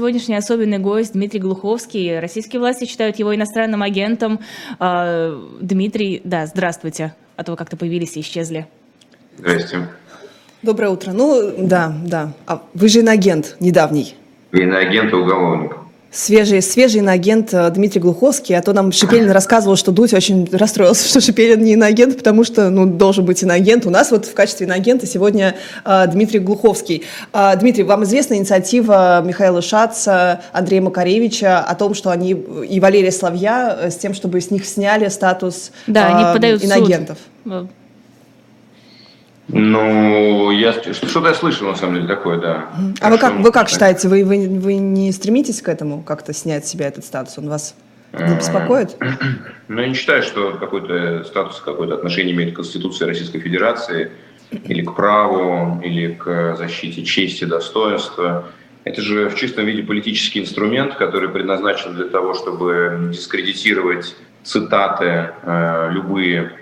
сегодняшний особенный гость Дмитрий Глуховский. Российские власти считают его иностранным агентом. А, Дмитрий, да, здравствуйте. А то вы как-то появились и исчезли. Здрасте. Доброе утро. Ну, да, да. А вы же иноагент недавний. Иноагент и уголовник свежий, свежий иноагент э, Дмитрий Глуховский, а то нам Шепелин рассказывал, что Дудь очень расстроился, что Шепелин не иноагент, потому что, ну, должен быть иноагент. У нас вот в качестве иноагента сегодня э, Дмитрий Глуховский. Э, Дмитрий, вам известна инициатива Михаила Шаца, Андрея Макаревича о том, что они и Валерия Славья э, с тем, чтобы с них сняли статус да, э, они подают иноагентов? Суд. Ну, я что-то я слышал, на самом деле, такое, да. А вы как, вы как считаете, вы, вы, вы не стремитесь к этому, как-то снять с себя этот статус? Он вас не беспокоит? Ну, я не считаю, что какой-то статус, какое-то отношение имеет к Конституции Российской Федерации или к праву, или к защите чести, достоинства. Это же в чистом виде политический инструмент, который предназначен для того, чтобы дискредитировать цитаты э, любые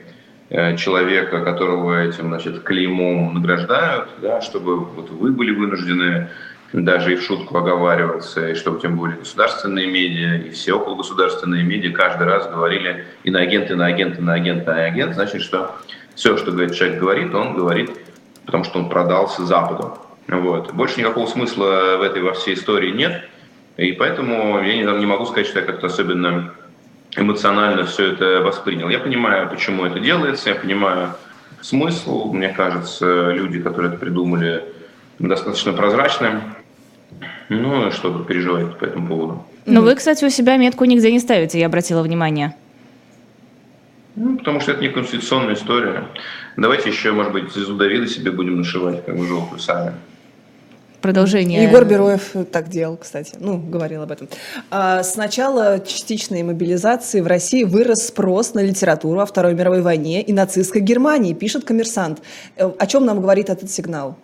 человека, которого этим значит, клеймом награждают, да, чтобы вот вы были вынуждены даже и в шутку оговариваться, и чтобы тем более государственные медиа и все около государственные медиа каждый раз говорили иноагент, иноагент, иноагент, иноагент, значит, что все, что говорит, человек говорит, он говорит, потому что он продался Западу. Вот. Больше никакого смысла в этой во всей истории нет, и поэтому я не, не могу сказать, что я как-то особенно эмоционально все это воспринял. Я понимаю, почему это делается, я понимаю смысл. Мне кажется, люди, которые это придумали, достаточно прозрачны. Ну, что вы переживаете по этому поводу? Но вы, кстати, у себя метку нигде не ставите, я обратила внимание. Ну, потому что это не конституционная история. Давайте еще, может быть, звезду Давида себе будем нашивать, как вы желтую сами. Продолжение. Егор Бероев так делал, кстати, ну, говорил об этом. А, с начала частичной мобилизации в России вырос спрос на литературу о Второй мировой войне и нацистской Германии, пишет коммерсант. Э, о чем нам говорит этот сигнал?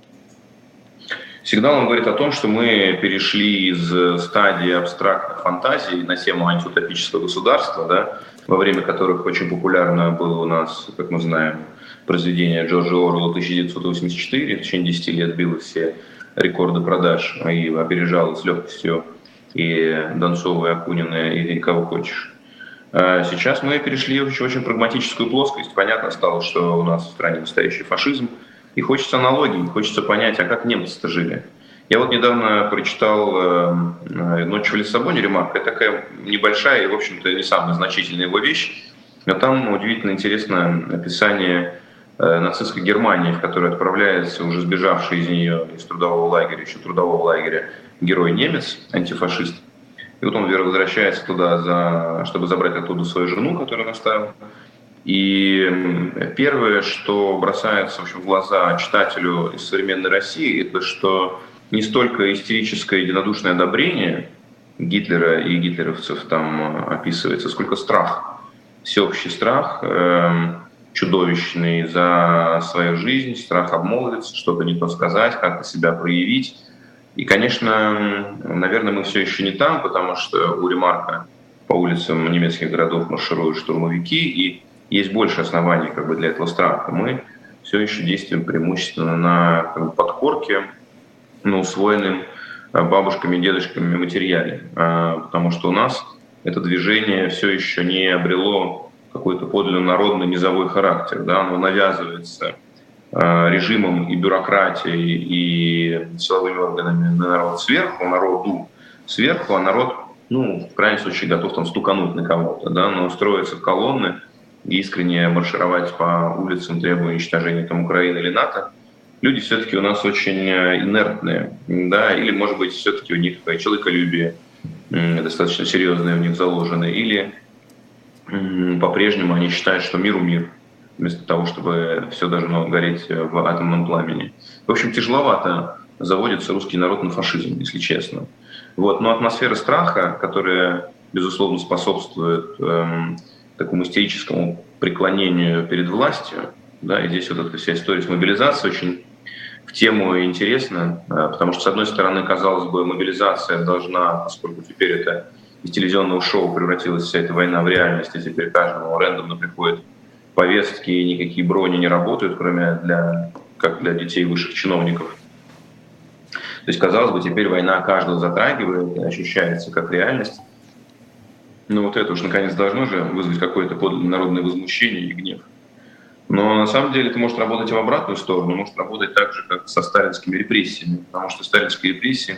Сигнал он говорит о том, что мы перешли из стадии абстрактных фантазий на тему антиутопического государства, да, во время которых очень популярно было у нас, как мы знаем, произведение Джорджа Орвелла 1984, в течение 10 лет било все рекорды продаж и опережал с легкостью и Донцова, и Акунина, и кого хочешь. А сейчас мы перешли в очень прагматическую плоскость. Понятно стало, что у нас в стране настоящий фашизм. И хочется аналогии, хочется понять, а как немцы-то жили. Я вот недавно прочитал э, «Ночь в Лиссабоне» ремарка. Это такая небольшая и, в общем-то, не самая значительная его вещь. Но там удивительно интересное описание нацистской Германии, в которую отправляется уже сбежавший из нее, из трудового лагеря, еще трудового лагеря, герой немец, антифашист. И вот он возвращается туда, за, чтобы забрать оттуда свою жену, которую он оставил. И первое, что бросается в, общем, в глаза читателю из современной России, это что не столько истерическое единодушное одобрение Гитлера и гитлеровцев там э, описывается, сколько страх, всеобщий страх, эм, чудовищный за свою жизнь, страх обмолвиться, что-то не то сказать, как-то себя проявить. И, конечно, наверное, мы все еще не там, потому что у Ремарка по улицам немецких городов маршируют штурмовики, и есть больше оснований как бы, для этого страха. Мы все еще действуем преимущественно на как бы, подкорке, на усвоенном а, бабушками дедушками материале, а, потому что у нас это движение все еще не обрело какой-то подлинно народный низовой характер. Да? Оно навязывается э, режимом и бюрократией, и силовыми органами на народ сверху, народу сверху, а народ, ну, в крайнем случае, готов там стукануть на кого-то, да, но устроиться в колонны, искренне маршировать по улицам, требуя уничтожения там Украины или НАТО, люди все-таки у нас очень э, инертные, да, или, может быть, все-таки у них человеколюбие достаточно серьезное в них заложено, или по-прежнему они считают, что миру мир, вместо того, чтобы все должно гореть в атомном пламени. В общем, тяжеловато заводится русский народ на фашизм, если честно. Вот. Но атмосфера страха, которая, безусловно, способствует эм, такому истерическому преклонению перед властью, да, и здесь вот эта вся история с мобилизацией очень в тему интересна, э, потому что, с одной стороны, казалось бы, мобилизация должна, поскольку теперь это из телевизионного шоу превратилась вся эта война в реальность, и теперь каждому рандомно приходят повестки, и никакие брони не работают, кроме для, как для детей высших чиновников. есть, казалось бы, теперь война каждого затрагивает и ощущается как реальность. Но вот это уж наконец должно же вызвать какое-то народное возмущение и гнев. Но на самом деле это может работать в обратную сторону, может работать так же, как со сталинскими репрессиями, потому что сталинские репрессии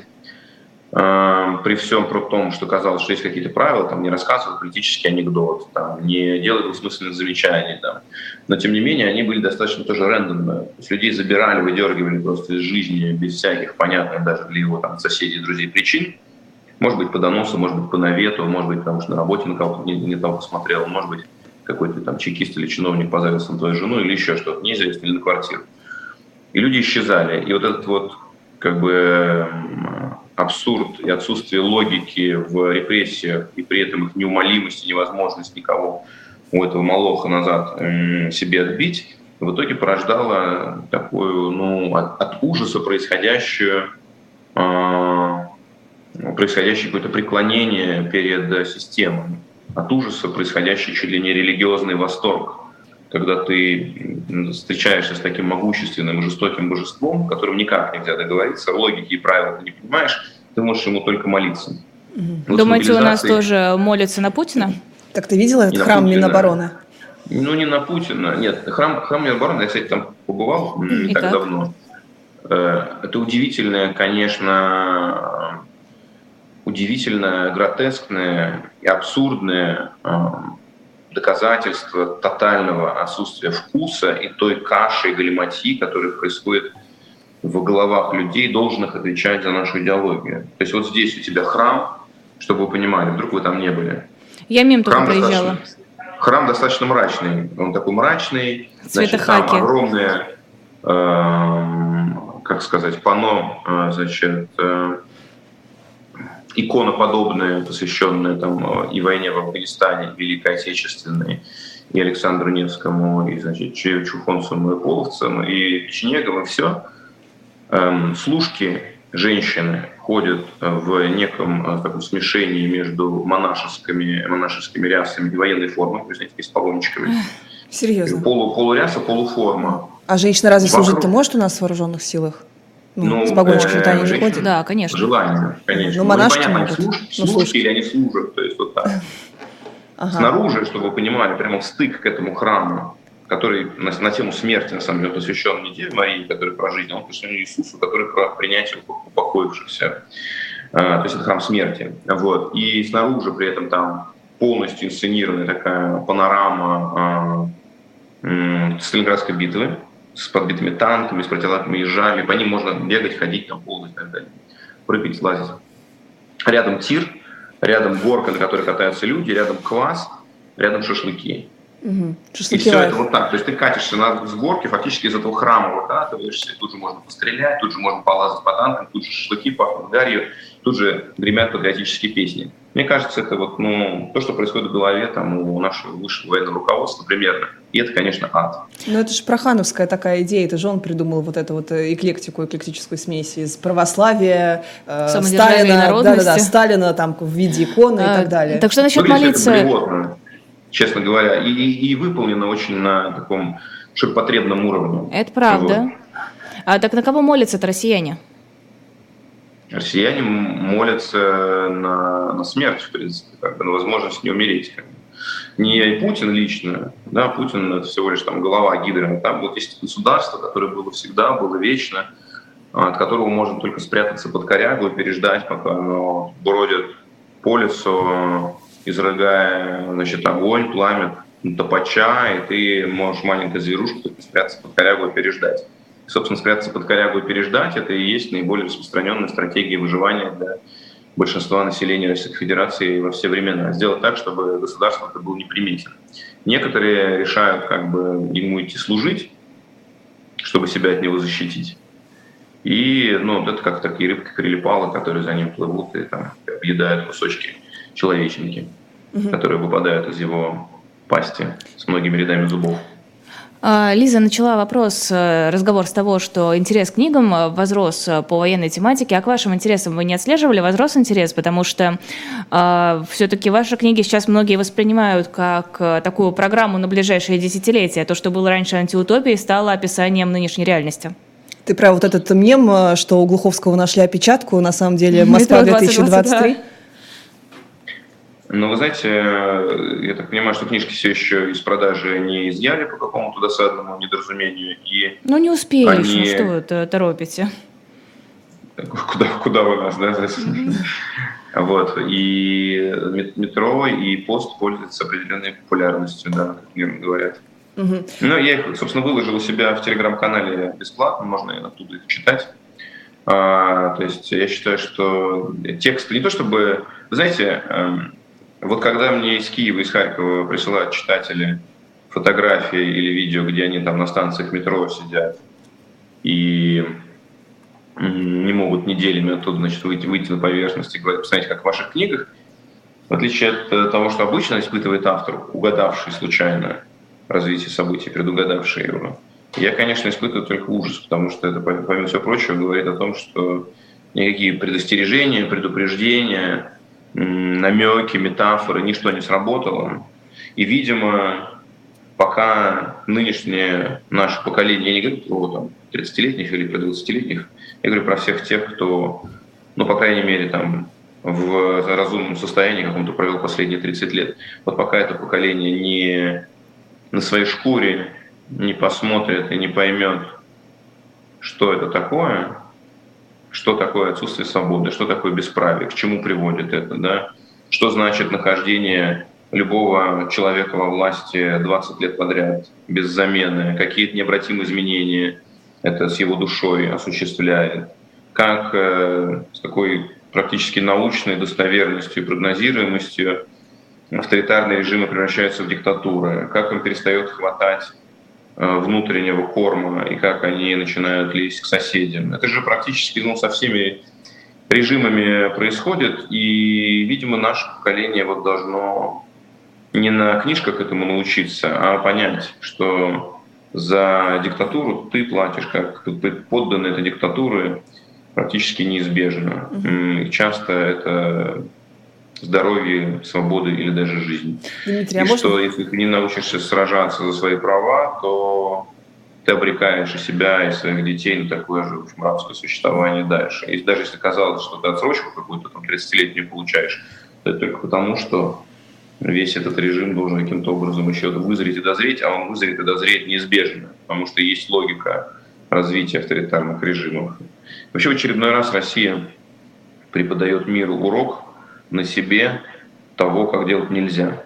при всем при том, что казалось, что есть какие-то правила, там не рассказывают политический анекдот, там, не делают двусмысленных замечаний, там. но тем не менее они были достаточно тоже рандомные. То есть людей забирали, выдергивали просто из жизни без всяких понятных даже для его там, соседей, друзей причин. Может быть, по доносу, может быть, по навету, может быть, потому что на работе на кого-то не, не того посмотрел, может быть, какой-то там чекист или чиновник позарился на твою жену или еще что-то, неизвестно, или на квартиру. И люди исчезали. И вот этот вот как бы абсурд и отсутствие логики в репрессиях, и при этом их неумолимость и невозможность никого у этого молоха назад себе отбить, в итоге порождало такую, ну, от, от ужаса происходящую, э, происходящее какое-то преклонение перед системой от ужаса происходящий чуть ли не религиозный восторг, когда ты встречаешься с таким могущественным и жестоким божеством, которым никак нельзя договориться, логики и правила ты не понимаешь, ты можешь ему только молиться. Угу. Вот Думаете, у нас тоже молятся на Путина? Так ты видел этот храм Путина. Минобороны? Ну, не на Путина. Нет, храм, храм Минобороны, я, кстати, там побывал не так, так давно. Э, это удивительное, конечно, удивительное, гротескное и абсурдное доказательство тотального отсутствия вкуса и той каши и галиматьи, которая происходит в головах людей, должных отвечать за нашу идеологию. То есть вот здесь у тебя храм, чтобы вы понимали, вдруг вы там не были. Я мимо только проезжала. Храм достаточно мрачный. Он такой мрачный. Значит, там огромное, э, как сказать, пано, э, значит, э, иконоподобные, посвященные там, и войне в Афганистане, и Великой Отечественной, и Александру Невскому, и, значит, Чухонцам и Половцам, и Печенегам, и все. Эм, служки женщины ходят в неком э, таком смешении между монашескими, монашескими рясами и военной формой, то есть с погончиками. Серьезно? Полу, полуряса, полуформа. А женщина разве Вокруг... служить-то может у нас в вооруженных силах? Ну, ну, с погонщиками э, они же ходят. Да, конечно. Желание, конечно. Ну, монашки ну, могут. Служ, ну, служат или они служат, то есть вот так. Ага. Снаружи, чтобы вы понимали, прямо стык к этому храму, который на, на тему смерти, на самом деле, посвящен не Деве Марии, которая про жизнь, а он посвящен Иисусу, который про принятие упокоившихся. А, то есть это храм смерти. Вот. И снаружи при этом там полностью инсценированная такая панорама а, Сталинградской битвы, с подбитыми танками, с противотанковыми ежами. По ним можно бегать, ходить, там, ползать и так далее. Прыгать, лазить. Рядом тир, рядом горка, на которой катаются люди, рядом квас, рядом шашлыки. Угу. И все это вот так. То есть ты катишься на, с горки, фактически из этого храма выкатываешься, тут же можно пострелять, тут же можно полазать по танкам, тут же шашлыки пахнут гарью, тут же гремят патриотические песни. Мне кажется, это вот, ну, то, что происходит в голове там, у нашего высшего военного руководства примерно. И это, конечно, ад. Ну, это же прохановская такая идея. Это же он придумал вот эту вот эклектику, эклектическую смесь из православия, э, Сталина, да, да, да, Сталина там в виде иконы а, и так далее. Так что насчет Выглядит молиться? честно говоря, и, и, и выполнено очень на таком ширпотребном уровне. Это правда. Вот. А так на кого молятся-то россияне? Россияне молятся на, на смерть, в принципе, как бы, на возможность не умереть. Как бы. Не Путин лично, да, Путин это всего лишь там голова гидры, там вот есть государство, которое было всегда, было вечно, от которого можно только спрятаться под корягу и переждать, пока оно бродит по лесу, изрыгая значит, огонь, пламя топача, и ты можешь маленькой зверушку спрятаться под корягу и переждать. И, собственно, спрятаться под корягу и переждать – это и есть наиболее распространенная стратегия выживания для большинства населения Российской Федерации во все времена. Сделать так, чтобы государство это был неприметен. Некоторые решают как бы ему идти служить, чтобы себя от него защитить. И ну, вот это как такие рыбки крилипалы, которые за ним плывут и там объедают кусочки человеченки, угу. которые выпадают из его пасти с многими рядами зубов. А, Лиза начала вопрос, э, разговор с того, что интерес к книгам э, возрос э, по военной тематике. А к вашим интересам вы не отслеживали? Возрос интерес? Потому что э, а, все-таки ваши книги сейчас многие воспринимают как такую программу на ближайшие десятилетия. То, что было раньше антиутопией, стало описанием нынешней реальности. Ты про вот этот мем, что у Глуховского нашли опечатку, на самом деле Москва 2023. Ну, вы знаете, я так понимаю, что книжки все еще из продажи не изъяли по какому-то досадному недоразумению. И ну, не успеешь, они... что вы торопите? Куда, куда вы нас, да? Mm-hmm. Вот. И метро, и пост пользуются определенной популярностью, да, как мирно говорят. Угу. Ну, я их, собственно, выложил у себя в телеграм-канале бесплатно, можно оттуда их читать. А, то есть я считаю, что текст не то чтобы... Вы знаете, эм, вот когда мне из Киева, из Харькова присылают читатели фотографии или видео, где они там на станциях метро сидят и не могут неделями оттуда значит, выйти, выйти на поверхность и говорить, посмотрите, как в ваших книгах, в отличие от э, того, что обычно испытывает автор, угадавший случайно развитие событий, предугадавший его, я, конечно, испытываю только ужас, потому что это, помимо всего прочего, говорит о том, что никакие предостережения, предупреждения, намеки, метафоры, ничто не сработало. И, видимо, пока нынешнее наше поколение, я не говорю про там, 30-летних или про 20-летних, я говорю про всех тех, кто, ну, по крайней мере, там, в разумном состоянии каком-то провел последние 30 лет. Вот пока это поколение не на своей шкуре не посмотрит и не поймет, что это такое, что такое отсутствие свободы, что такое бесправие, к чему приводит это, да, что значит нахождение любого человека во власти 20 лет подряд, без замены, какие-то необратимые изменения это с его душой осуществляет, как э, с такой практически научной достоверностью и прогнозируемостью авторитарные режимы превращаются в диктатуры, как им перестает хватать внутреннего корма и как они начинают лезть к соседям. Это же практически ну, со всеми режимами происходит, и, видимо, наше поколение вот должно не на книжках этому научиться, а понять, что за диктатуру ты платишь, как подданный этой диктатуры практически неизбежно. Mm-hmm. Часто это здоровье, свободы или даже жизнь. Дмитрий, и а что можно... если ты не научишься сражаться за свои права, то ты обрекаешь и себя, и своих детей на такое же мравское существование дальше. И даже если казалось, что ты отсрочку какую-то там 30-летнюю получаешь, то это только потому, что весь этот режим должен каким-то образом еще вызреть и дозреть, а он вызрет и дозреет неизбежно, потому что есть логика развития авторитарных режимов. Вообще в очередной раз Россия преподает миру урок на себе того, как делать нельзя.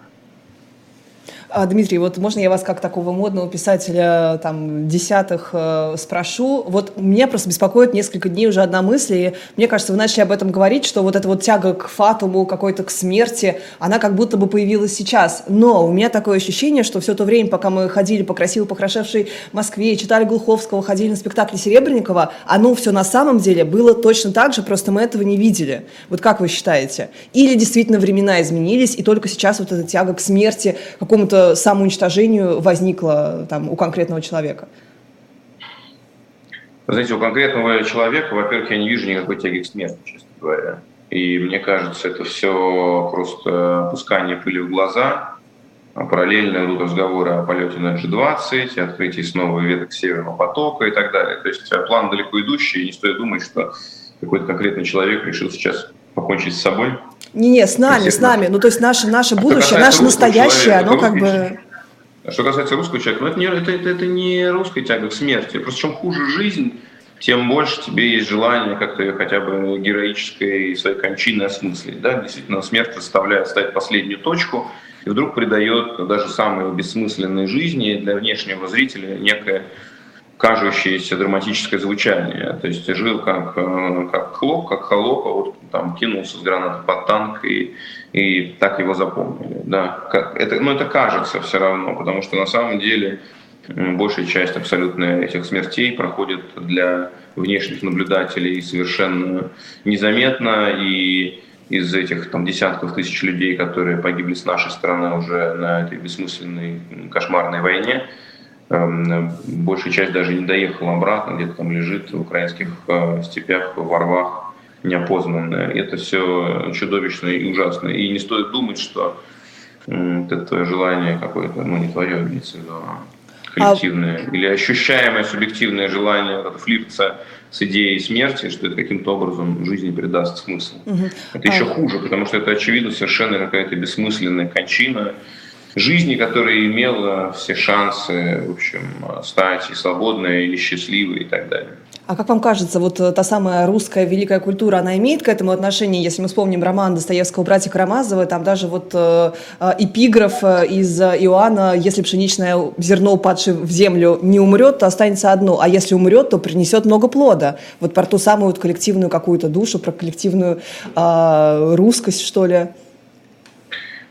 А, Дмитрий, вот можно я вас как такого модного писателя там десятых э, спрошу? Вот меня просто беспокоит несколько дней уже одна мысль, и мне кажется, вы начали об этом говорить, что вот эта вот тяга к фатуму, какой-то к смерти, она как будто бы появилась сейчас. Но у меня такое ощущение, что все то время, пока мы ходили по красиво покрашевшей Москве, читали Глуховского, ходили на спектакли Серебренникова, оно все на самом деле было точно так же, просто мы этого не видели. Вот как вы считаете? Или действительно времена изменились, и только сейчас вот эта тяга к смерти, какому-то самоуничтожению возникло там, у конкретного человека? Знаете, у конкретного человека, во-первых, я не вижу никакой тяги к смерти, честно говоря. И мне кажется, это все просто пускание пыли в глаза. Параллельно идут разговоры о полете на G20, открытии снова веток Северного потока и так далее. То есть э, план далеко идущий, и не стоит думать, что какой-то конкретный человек решил сейчас покончить с собой не-не, с нами, с нами. Ну, то есть наше, наше а будущее, наше настоящее, оно как бы... Что касается русского человека, ну, это не, это, это, это не русская тяга к смерти. Просто чем хуже жизнь, тем больше тебе есть желание как-то ее хотя бы героической своей кончины осмыслить. Да? Действительно, смерть заставляет ставить последнюю точку и вдруг придает даже самой бессмысленной жизни для внешнего зрителя некое кажущееся драматическое звучание. То есть жил как, э, как хлоп, как холоп, а вот там кинулся с гранаты под танк и, и так его запомнили. Да. Это, но это кажется все равно, потому что на самом деле большая часть абсолютно этих смертей проходит для внешних наблюдателей совершенно незаметно и из этих там, десятков тысяч людей, которые погибли с нашей стороны уже на этой бессмысленной кошмарной войне, большая часть даже не доехала обратно, где-то там лежит в украинских э, степях, во рвах неопознанное. Это все чудовищно и ужасно. И не стоит думать, что это желание какое-то, ну не твое, имеется в виду, а коллективное, а... или ощущаемое субъективное желание флиртса с идеей смерти, что это каким-то образом жизни придаст смысл. Угу. Это а... еще хуже, потому что это, очевидно, совершенно какая-то бессмысленная кончина жизни, которая имела все шансы, в общем, стать и свободной, и счастливой и так далее. А как вам кажется, вот э, та самая русская великая культура, она имеет к этому отношение? Если мы вспомним роман Достоевского «Братья Карамазовы», там даже вот э, э эпиграф из Иоанна «Если пшеничное зерно, упадшее в землю, не умрет, то останется одно, а если умрет, то принесет много плода». Вот про ту самую вот коллективную какую-то душу, про коллективную э, русскость, что ли.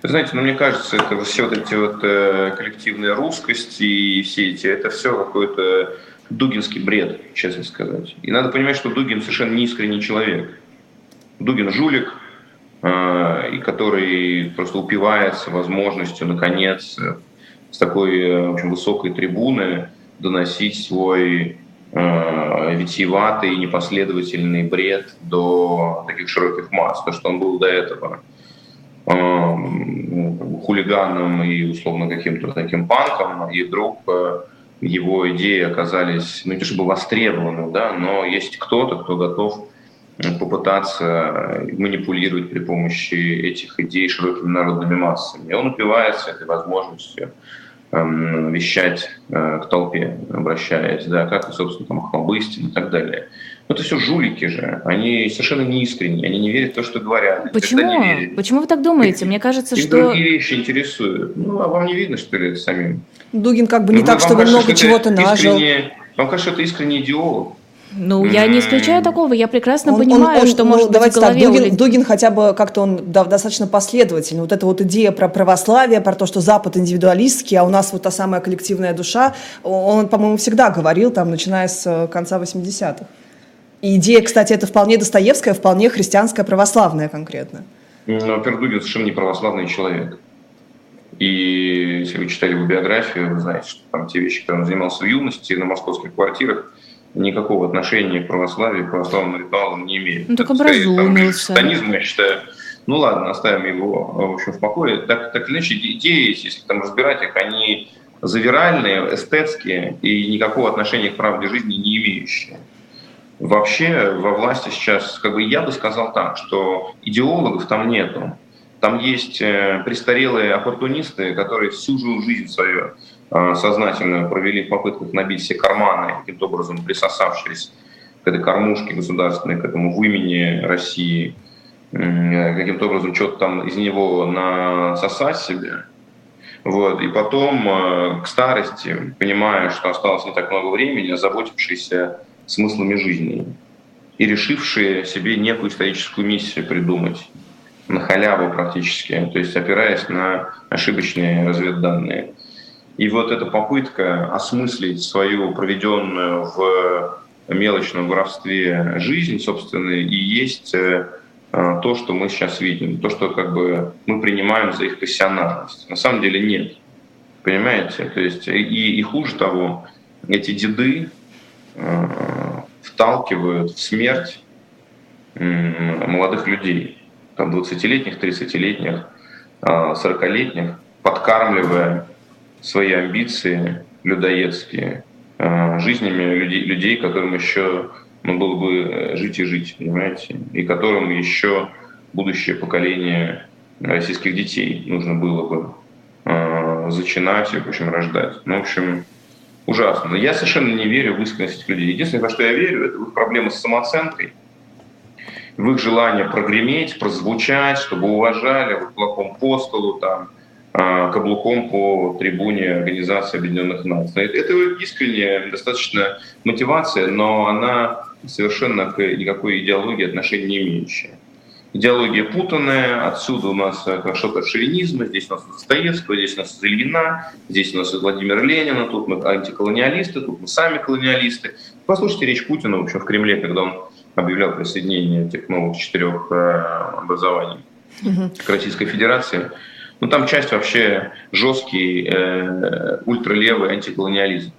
Вы знаете, ну, мне кажется, это все вот эти вот э, коллективные русскости и все эти, это все какое-то дугинский бред, честно сказать. И надо понимать, что Дугин совершенно не искренний человек. Дугин жулик, э, и который просто упивается возможностью, наконец, с такой э, общем, высокой трибуны доносить свой э, витиеватый, непоследовательный бред до таких широких масс. То, что он был до этого э, хулиганом и условно каким-то таким панком, и вдруг э, его идеи оказались, ну не то чтобы востребованы, да, но есть кто-то, кто готов попытаться манипулировать при помощи этих идей широкими народными массами. И он упивается этой возможностью вещать э, к толпе, обращаясь, да, как, собственно, там, Ахмабыстин и так далее. Но это все жулики же, они совершенно не искренние, они не верят в то, что говорят. Почему? Почему вы так думаете? Мне кажется, их что... другие вещи интересуют. Ну, а вам не видно, что ли, самим? Дугин как бы не ну, так, чтобы много чего-то нажил. Вам кажется, это искренний идеолог? Ну, я не исключаю такого, я прекрасно он, понимаю, он, он, что ну, может быть в голове так, Дугин, Дугин хотя бы как-то он да, достаточно последовательный. Вот эта вот идея про православие, про то, что Запад индивидуалистский, а у нас вот та самая коллективная душа, он, по-моему, всегда говорил, там, начиная с э, конца 80-х. И идея, кстати, это вполне Достоевская, вполне христианская, православная конкретно. Ну, во-первых, Дугин совершенно не православный человек. И если вы читали его биографию, вы знаете, что там те вещи, которые он занимался в юности на московских квартирах, никакого отношения к православию, к православным ритуалам не имеет. Ну, так образумился. Сатанизм, я считаю, ну ладно, оставим его в общем, в покое. Так, так или иначе, идеи, если там разбирать их, они завиральные, эстетские и никакого отношения к правде жизни не имеющие. Вообще во власти сейчас, как бы я бы сказал так, что идеологов там нету. Там есть э, престарелые оппортунисты, которые всю жизнь свою э, сознательно провели в попытках набить все карманы, каким-то образом присосавшись к этой кормушке государственной, к этому вымени России, э, каким-то образом что-то там из него насосать себе. Вот. И потом к старости, понимая, что осталось не так много времени, озаботившиеся смыслами жизни и решившие себе некую историческую миссию придумать на халяву практически, то есть опираясь на ошибочные разведданные. И вот эта попытка осмыслить свою проведенную в мелочном воровстве жизнь, собственно, и есть э, то, что мы сейчас видим, то, что как бы мы принимаем за их пассионарность. На самом деле нет. Понимаете? То есть и, и хуже того, эти деды э, вталкивают в смерть э, молодых людей там, 20-летних, 30-летних, 40-летних, подкармливая свои амбиции людоедские а, жизнями людей, людей, которым еще ну, было бы э, жить и жить, понимаете, и которым еще будущее поколение российских детей нужно было бы э, зачинать и, в общем, рождать. Ну, в общем, ужасно. Но я совершенно не верю в искренность этих людей. Единственное, во что я верю, это в их проблемы с самооценкой – в их желание прогреметь, прозвучать, чтобы уважали вот кулаком по столу, там, каблуком по трибуне Организации Объединенных Наций. Это искренняя достаточно мотивация, но она совершенно к никакой идеологии отношения не имеющая. Идеология путанная, отсюда у нас что-то шовинизма, здесь у нас Достоевского, здесь у нас Ильина, здесь у нас Владимир Ленина, тут мы антиколониалисты, тут мы сами колониалисты. Послушайте речь Путина в общем, в Кремле, когда он объявлял присоединение этих новых четырех э, образований к Российской Федерации. Ну, там часть вообще жесткий, э, ультралевый антиколониализм.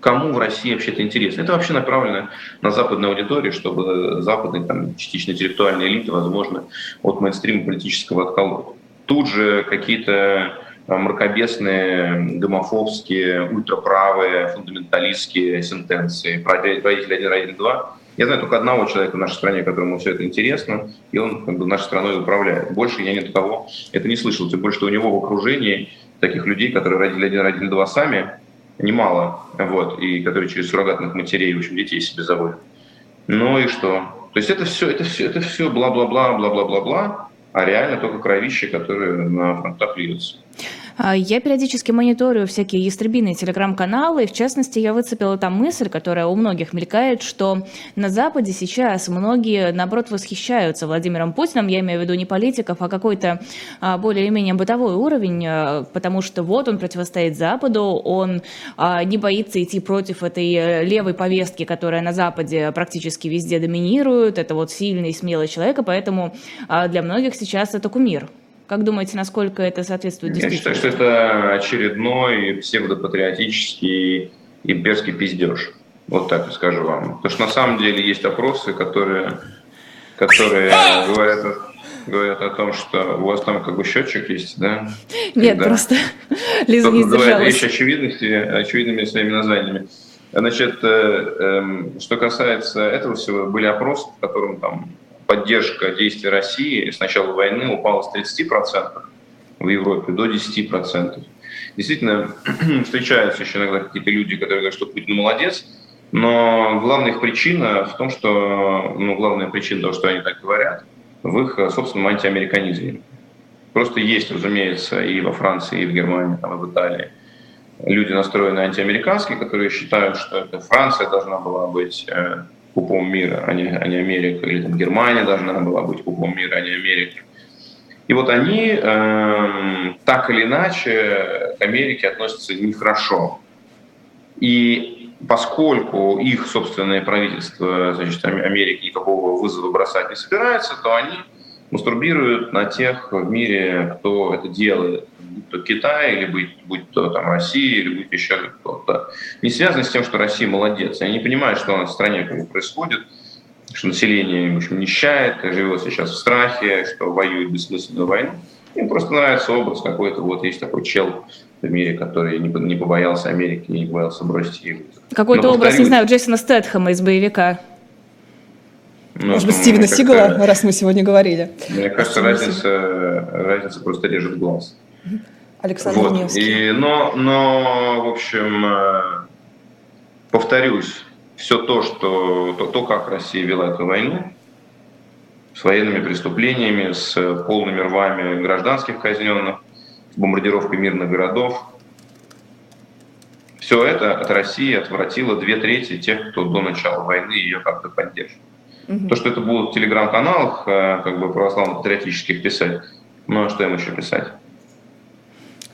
Кому в России вообще это интересно? Это вообще направлено на западную аудиторию, чтобы западные, там, частично интеллектуальные элиты, возможно, от мейнстрима политического отколоть. Тут же какие-то мракобесные, гомофобские, ультраправые, фундаменталистские сентенции про родитель один, родитель два. Я знаю только одного человека в нашей стране, которому все это интересно, и он как бы, нашей страной управляет. Больше я ни от кого это не слышал. Тем более, что у него в окружении таких людей, которые родили один, родили два сами, немало, вот, и которые через суррогатных матерей, в общем, детей себе заводят. Ну и что? То есть это все, это все, это все бла-бла-бла, бла-бла-бла-бла, а реально только кровище, которое на фронтах льется. А, я периодически мониторю всякие ястребиные телеграм-каналы, и в частности я выцепила там мысль, которая у многих мелькает, что на Западе сейчас многие, наоборот, восхищаются Владимиром Путиным, я имею в виду не политиков, а какой-то а, более-менее бытовой уровень, а, потому что вот он противостоит Западу, он не боится идти против этой э, левой повестки, которая на Западе практически везде доминирует, это вот сильный, смелый человек, и поэтому для многих сейчас это кумир. Как думаете, насколько это соответствует действительности? Я считаю, что это очередной псевдопатриотический имперский пиздеж. Вот так я скажу вам. Потому что на самом деле есть опросы, которые, которые говорят, говорят о том, что у вас там как бы счетчик есть, да? Нет, Когда просто Лиза не сдержалась. Вещи очевидности, очевидными своими названиями. Значит, э, э, что касается этого всего, были опросы, в котором там поддержка действий России с начала войны упала с 30% в Европе до 10%. Действительно, встречаются еще иногда какие-то люди, которые говорят, что Путин молодец, но главная их причина в том, что, ну, главная причина того, что они так говорят, в их собственном антиамериканизме. Просто есть, разумеется, и во Франции, и в Германии, там, и в Италии люди, настроенные антиамериканские, которые считают, что это Франция должна была быть э, пупом мира, а не, а не Америка, или там Германия должна была быть пупом мира, а не Америка. И вот они э, так или иначе к Америке относятся нехорошо. И поскольку их собственное правительство значит, Америки никакого вызова бросать не собирается, то они мастурбируют на тех в мире, кто это делает будь то Китай, или будь, будь то там, Россия, или будь еще кто-то, не связано с тем, что Россия молодец. Они понимают, что у нас в стране происходит, что население в общем, нищает, живет сейчас в страхе, что воюет бессмысленную войну. Им просто нравится образ какой-то, вот есть такой чел в мире, который не, не побоялся Америки, не побоялся бросить ее. Какой-то образ, не знаю, Джейсона Стэтхэма из боевика. Ну, Может быть, Стивена Сигала, раз мы сегодня говорили. Мне кажется, разница, разница просто режет глаз. Александр вот. Невский. И, но, но, в общем, э, повторюсь, все то, что, то, то, как Россия вела эту войну, с военными преступлениями, с полными рвами гражданских казненных, с бомбардировкой мирных городов, все это от России отвратило две трети тех, кто до начала войны ее как-то поддерживал. Угу. То, что это будут в телеграм-каналах э, как бы православно-патриотических писать, ну а что им еще писать?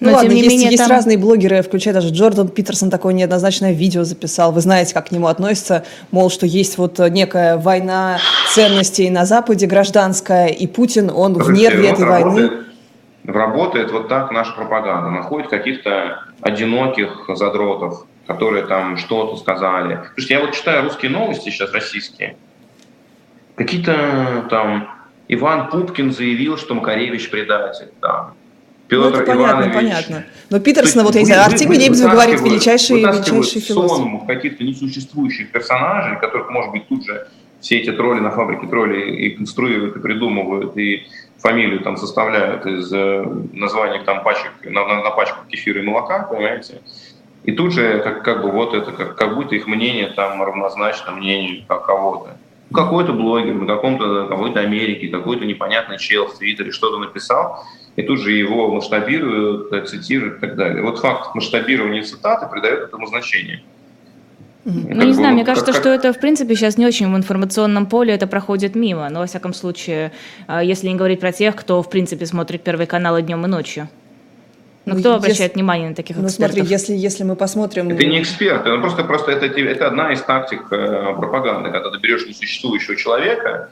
Ну Но, ладно, тем не есть, менее, есть там... разные блогеры, включая даже Джордан Питерсон такое неоднозначное видео записал. Вы знаете, как к нему относятся, мол, что есть вот некая война ценностей на Западе, гражданская, и Путин, он в нерве этой войны. Работает вот так наша пропаганда. Находит каких-то одиноких задротов, которые там что-то сказали. Слушайте, я вот читаю русские новости сейчас, российские. Какие-то там Иван Пупкин заявил, что Макаревич предатель. Там. Петр ну, это понятно, Иванович. понятно. Но Петерсона, вот я не знаю, Артемий Лебедев говорит, величайший, величайший философ. сон каких-то несуществующих персонажей, которых, может быть, тут же все эти тролли на фабрике тролли и конструируют, и придумывают, и фамилию там составляют из э, названий там пачек, на, на, на пачках кефира и молока, понимаете? И тут же как, как бы вот это, как, как будто их мнение там равнозначно мнению кого-то. Какой-то блогер на каком-то какой-то Америке, какой-то непонятный чел в Твиттере что-то написал, и тут же его масштабируют, цитируют и так далее. Вот факт масштабирования цитаты придает этому значение. Ну, не знаю, мне кажется, как, что это, в принципе, сейчас не очень в информационном поле, это проходит мимо. Но, во всяком случае, а, если не говорить про тех, кто, в принципе, смотрит Первый канал и днем, и ночью. Ну, кто обращает если, внимание на таких ну, экспертов? смотри, если, если мы посмотрим... Это не эксперт, это просто, просто это, это одна из тактик э, пропаганды, когда ты берешь несуществующего человека,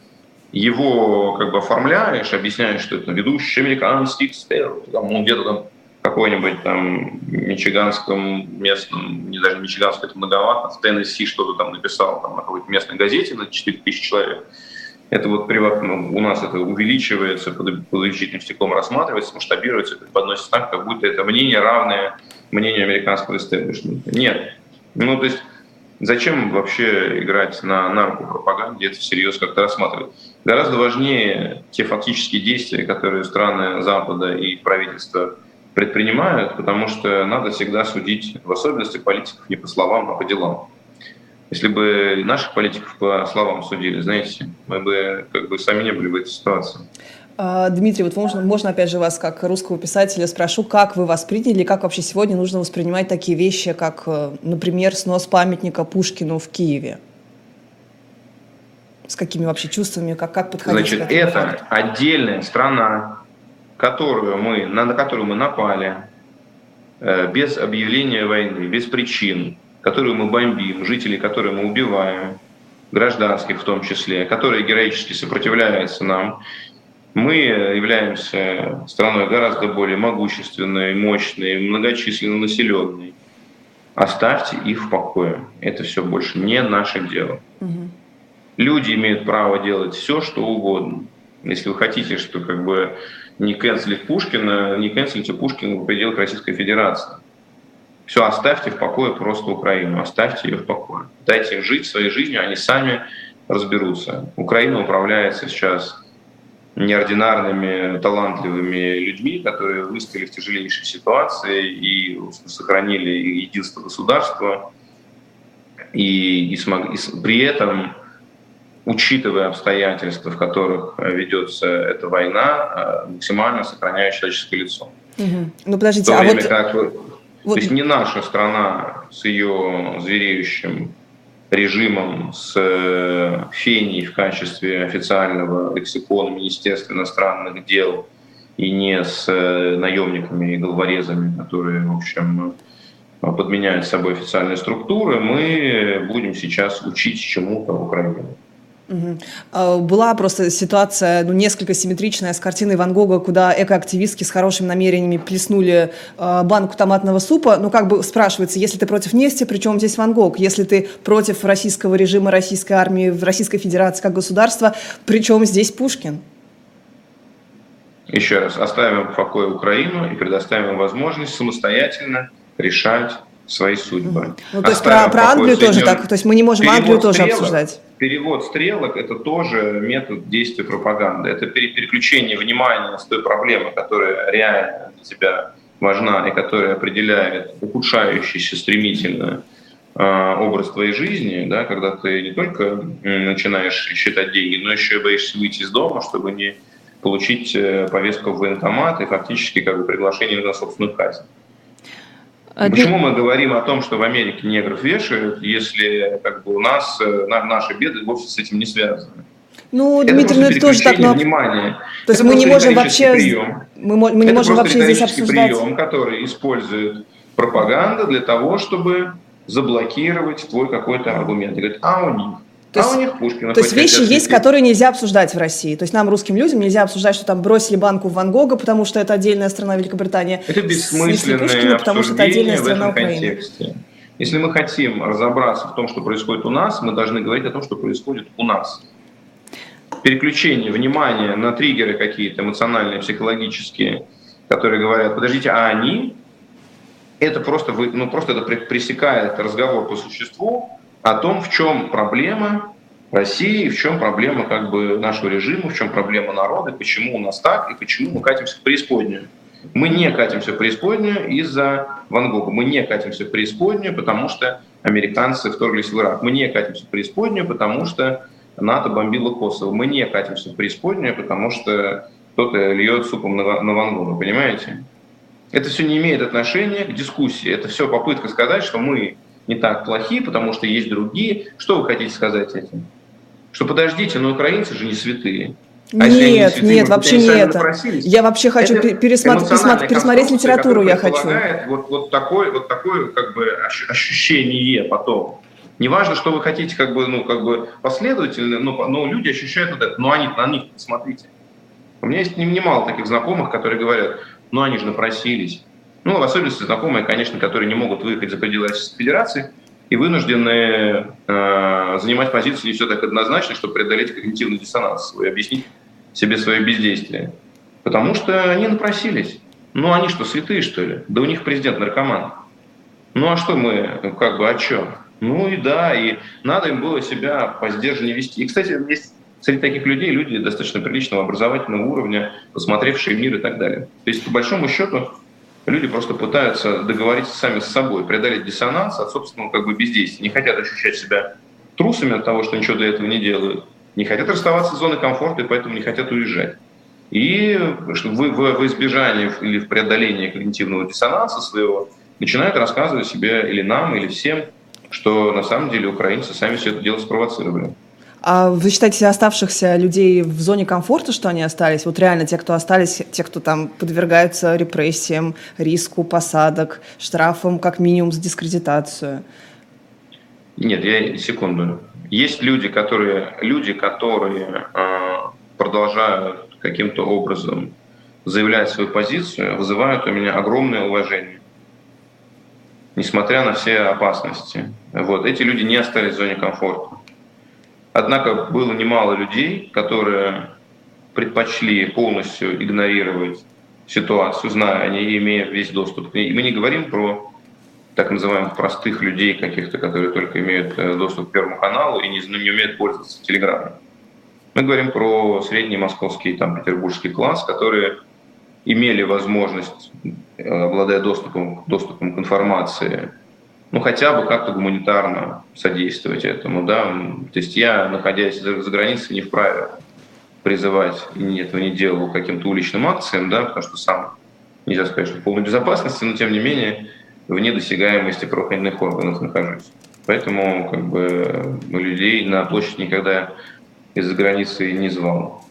его как бы оформляешь, объясняешь, что это ведущий американский эксперт, там, он где-то там какой-нибудь там мичиганском местном, не даже мичиганском, это многовато, в Теннесси что-то там написал там, на какой-то местной газете на 4000 человек. Это вот ну, у нас это увеличивается, под, под увеличительным стеклом рассматривается, масштабируется, подносится так, как будто это мнение равное мнению американского истеблишмента. Нет. Ну, то есть зачем вообще играть на, на руку пропаганде, это всерьез как-то рассматривать? Гораздо важнее те фактические действия, которые страны Запада и правительства предпринимают, потому что надо всегда судить, в особенности политиков, не по словам, а по делам. Если бы наших политиков по словам судили, знаете, мы бы как бы сами не были в этой ситуации. А, Дмитрий, вот можно, можно опять же вас, как русского писателя, спрошу, как вы восприняли, как вообще сегодня нужно воспринимать такие вещи, как, э, например, снос памятника Пушкину в Киеве? С какими вообще чувствами, как, как подходить Значит, к этому это факту? отдельная страна, которую мы, на которую мы напали э, без объявления войны, без причин, которую мы бомбим, жителей, которые мы убиваем, гражданских в том числе, которые героически сопротивляются нам. Мы являемся страной гораздо более могущественной, мощной, многочисленно населенной. Оставьте их в покое. Это все больше не наше дело. Угу. Люди имеют право делать все, что угодно. Если вы хотите, что как бы не канцелить Пушкина, не канцелите Пушкина в пределах Российской Федерации. Все, оставьте в покое просто Украину, оставьте ее в покое. Дайте им жить своей жизнью, они сами разберутся. Украина управляется сейчас неординарными, талантливыми людьми, которые выстояли в тяжелейшей ситуации и сохранили единство государства. И, и, смог, и при этом, учитывая обстоятельства, в которых ведется эта война, максимально сохраняя человеческое лицо. Угу. Ну подождите, а вот... Как вот. То есть не наша страна с ее звереющим режимом, с э, Феней в качестве официального лексикона Министерства иностранных дел и не с э, наемниками и головорезами, которые, в общем, подменяют собой официальные структуры, мы будем сейчас учить чему-то в Украине. Угу. Была просто ситуация, ну, несколько симметричная с картиной Ван Гога, куда экоактивистки с хорошими намерениями плеснули э, банку томатного супа. Ну, как бы спрашивается, если ты против нефти, причем здесь Ван Гог? Если ты против российского режима, российской армии, Российской Федерации как государства, причем здесь Пушкин? Еще раз, оставим в покое Украину и предоставим возможность самостоятельно решать свои судьбы. Ну, то есть про, про Англию тоже так, то есть мы не можем Англию тоже обсуждать перевод стрелок – это тоже метод действия пропаганды. Это переключение внимания с той проблемы, которая реально для тебя важна и которая определяет ухудшающийся стремительно э, образ твоей жизни, да, когда ты не только начинаешь считать деньги, но еще и боишься выйти из дома, чтобы не получить э, повестку в военкомат и фактически как бы приглашение на собственную казнь. А Почему мы говорим о том, что в Америке негров вешают, если как бы у нас э, наши беды вовсе с этим не связаны? Ну, это Дмитрий, ну это тоже так, но... Внимание. То есть это мы не можем вообще... Прием. Мы, мы не это можем вообще здесь обсуждать... прием, который использует пропаганда для того, чтобы заблокировать твой какой-то аргумент. И говорит, а у них то а есть, у них Пушкина. То есть вещи есть, которые нельзя обсуждать в России. То есть нам, русским людям, нельзя обсуждать, что там бросили банку в Ван Гога, потому что это отдельная страна Великобритании. Это бессмысленное Пушкина, потому что это отдельная страна Украины. Контексте. Если мы хотим разобраться в том, что происходит у нас, мы должны говорить о том, что происходит у нас. Переключение внимания на триггеры какие-то эмоциональные, психологические, которые говорят, подождите, а они? Это просто, ну, просто это пресекает разговор по существу, о том, в чем проблема России, в чем проблема как бы нашего режима, в чем проблема народа, почему у нас так и почему мы катимся в преисподнюю. Мы не катимся в преисподнюю из-за Ван Гога. Мы не катимся в преисподнюю, потому что американцы вторглись в Ирак. Мы не катимся в преисподнюю, потому что НАТО бомбило Косово. Мы не катимся в преисподнюю, потому что кто-то льет супом на, на Ван Гога, понимаете? Это все не имеет отношения к дискуссии. Это все попытка сказать, что мы не так плохие, потому что есть другие. Что вы хотите сказать этим? Что подождите, но украинцы же не святые. А нет, святые, нет, вообще не это. Я вообще хочу это пересмотреть, пересмотреть литературу, я хочу. Вот, вот, такое, вот такое как бы ощущение потом. Неважно, что вы хотите как бы, ну, как бы последовательно, но, но люди ощущают вот это. Но они, на них посмотрите. У меня есть немало таких знакомых, которые говорят, ну они же напросились, ну, в особенности знакомые, конечно, которые не могут выехать за пределы Российской Федерации, и вынуждены э, занимать позицию не все так однозначно, чтобы преодолеть когнитивный диссонанс свой, объяснить себе свое бездействие. Потому что они напросились. Ну, они что, святые, что ли? Да у них президент наркоман. Ну, а что мы, как бы, а что? Ну и да, и надо им было себя по сдержаннее вести. И, кстати, есть среди таких людей люди достаточно приличного образовательного уровня, посмотревшие мир и так далее. То есть, по большому счету, люди просто пытаются договориться сами с собой, преодолеть диссонанс от собственного как бы бездействия. Не хотят ощущать себя трусами от того, что ничего для этого не делают. Не хотят расставаться с зоной комфорта, и поэтому не хотят уезжать. И в, в, в избежании или в преодолении когнитивного диссонанса своего начинают рассказывать себе или нам, или всем, что на самом деле украинцы сами все это дело спровоцировали. А вы считаете оставшихся людей в зоне комфорта, что они остались? Вот реально те, кто остались, те, кто там подвергаются репрессиям, риску посадок, штрафам как минимум за дискредитацию? Нет, я секунду. Есть люди, которые, люди, которые э, продолжают каким-то образом заявлять свою позицию, вызывают у меня огромное уважение несмотря на все опасности. Вот. Эти люди не остались в зоне комфорта. Однако было немало людей, которые предпочли полностью игнорировать ситуацию, зная, они имея весь доступ к ней. И мы не говорим про так называемых простых людей каких-то, которые только имеют э, доступ к Первому каналу и не, не умеют пользоваться телеграммом. Мы говорим про средний московский, там, петербургский класс, которые имели возможность, э, обладая доступом, доступом к информации, ну, хотя бы как-то гуманитарно содействовать этому, да. То есть я, находясь за, границей, не вправе призывать, и этого не делал каким-то уличным акциям, да, потому что сам, нельзя сказать, что в полной безопасности, но тем не менее вне досягаемости правоохранительных органов нахожусь. Поэтому как бы людей на площадь никогда из-за границы не звал.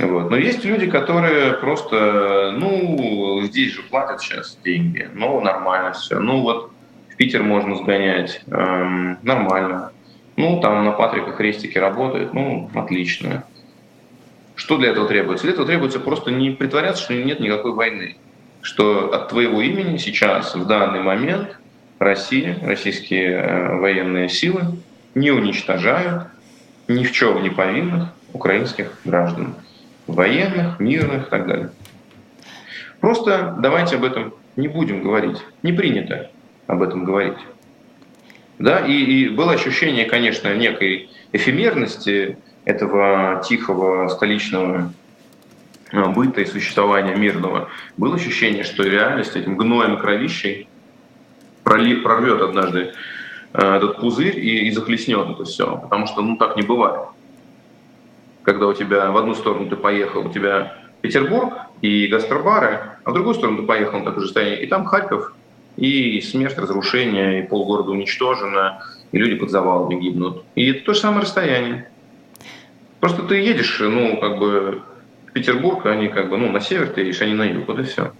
Вот. Но есть люди, которые просто, ну, здесь же платят сейчас деньги, ну, нормально все. Ну, вот Питер можно сгонять, эм, нормально. Ну, там на Патрика крестики работают, ну, отлично. Что для этого требуется? Для этого требуется просто не притворяться, что нет никакой войны. Что от твоего имени сейчас, в данный момент, Россия, российские э, военные силы не уничтожают ни в чем не повинных украинских граждан военных, мирных и так далее. Просто давайте об этом не будем говорить. Не принято об этом говорить. Да, и, и было ощущение, конечно, некой эфемерности этого тихого столичного а, быта и существования мирного. Было ощущение, что реальность этим гноем кровищей прорвет однажды а, этот пузырь и, и захлестнет это все. Потому что ну, так не бывает когда у тебя в одну сторону ты поехал, у тебя Петербург и гастробары, а в другую сторону ты поехал на такое же состояние, и там Харьков, и смерть, разрушение, и полгорода уничтожено, и люди под завалами гибнут. И это то же самое расстояние. Просто ты едешь, ну, как бы, в Петербург, они как бы, ну, на север ты едешь, они на юг, вот и все.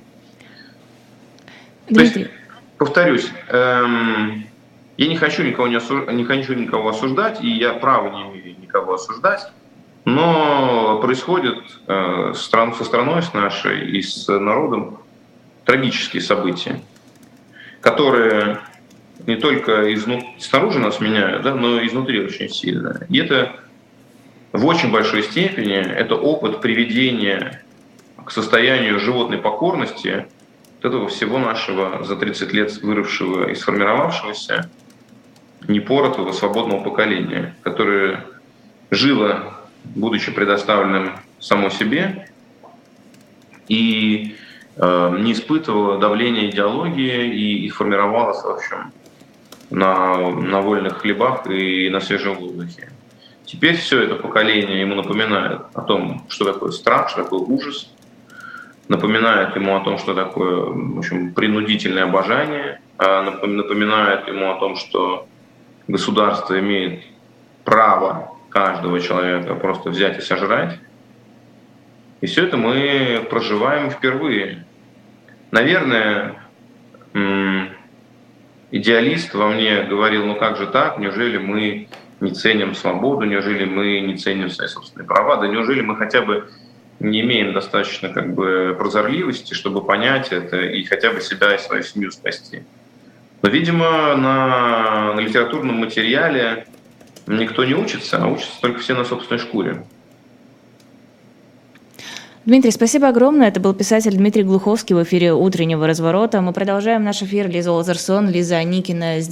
Дмитрий. То есть, повторюсь, эм, я не хочу никого не, осуж... не хочу никого осуждать, и я права не имею никого осуждать. Но происходят э, стран, со страной с нашей и с народом трагические события, которые не только изнут... снаружи нас меняют, да, но и изнутри очень сильно. И это в очень большой степени это опыт приведения к состоянию животной покорности вот этого всего нашего за 30 лет выросшего и сформировавшегося непоротого свободного поколения, которое жило будучи предоставленным само себе, и не испытывала давления идеологии и, и формировалась, в общем, на, на вольных хлебах и на свежем воздухе. Теперь все это поколение ему напоминает о том, что такое страх, что такое ужас, напоминает ему о том, что такое в общем, принудительное обожание, а напоминает ему о том, что государство имеет право каждого человека просто взять и сожрать. И все это мы проживаем впервые. Наверное, идеалист во мне говорил, ну как же так, неужели мы не ценим свободу, неужели мы не ценим свои собственные права, да неужели мы хотя бы не имеем достаточно как бы прозорливости, чтобы понять это и хотя бы себя и свою семью спасти. Но, видимо, на, на литературном материале никто не учится, а учатся только все на собственной шкуре. Дмитрий, спасибо огромное. Это был писатель Дмитрий Глуховский в эфире «Утреннего разворота». Мы продолжаем наш эфир. Лиза Лазарсон, Лиза Аникина здесь.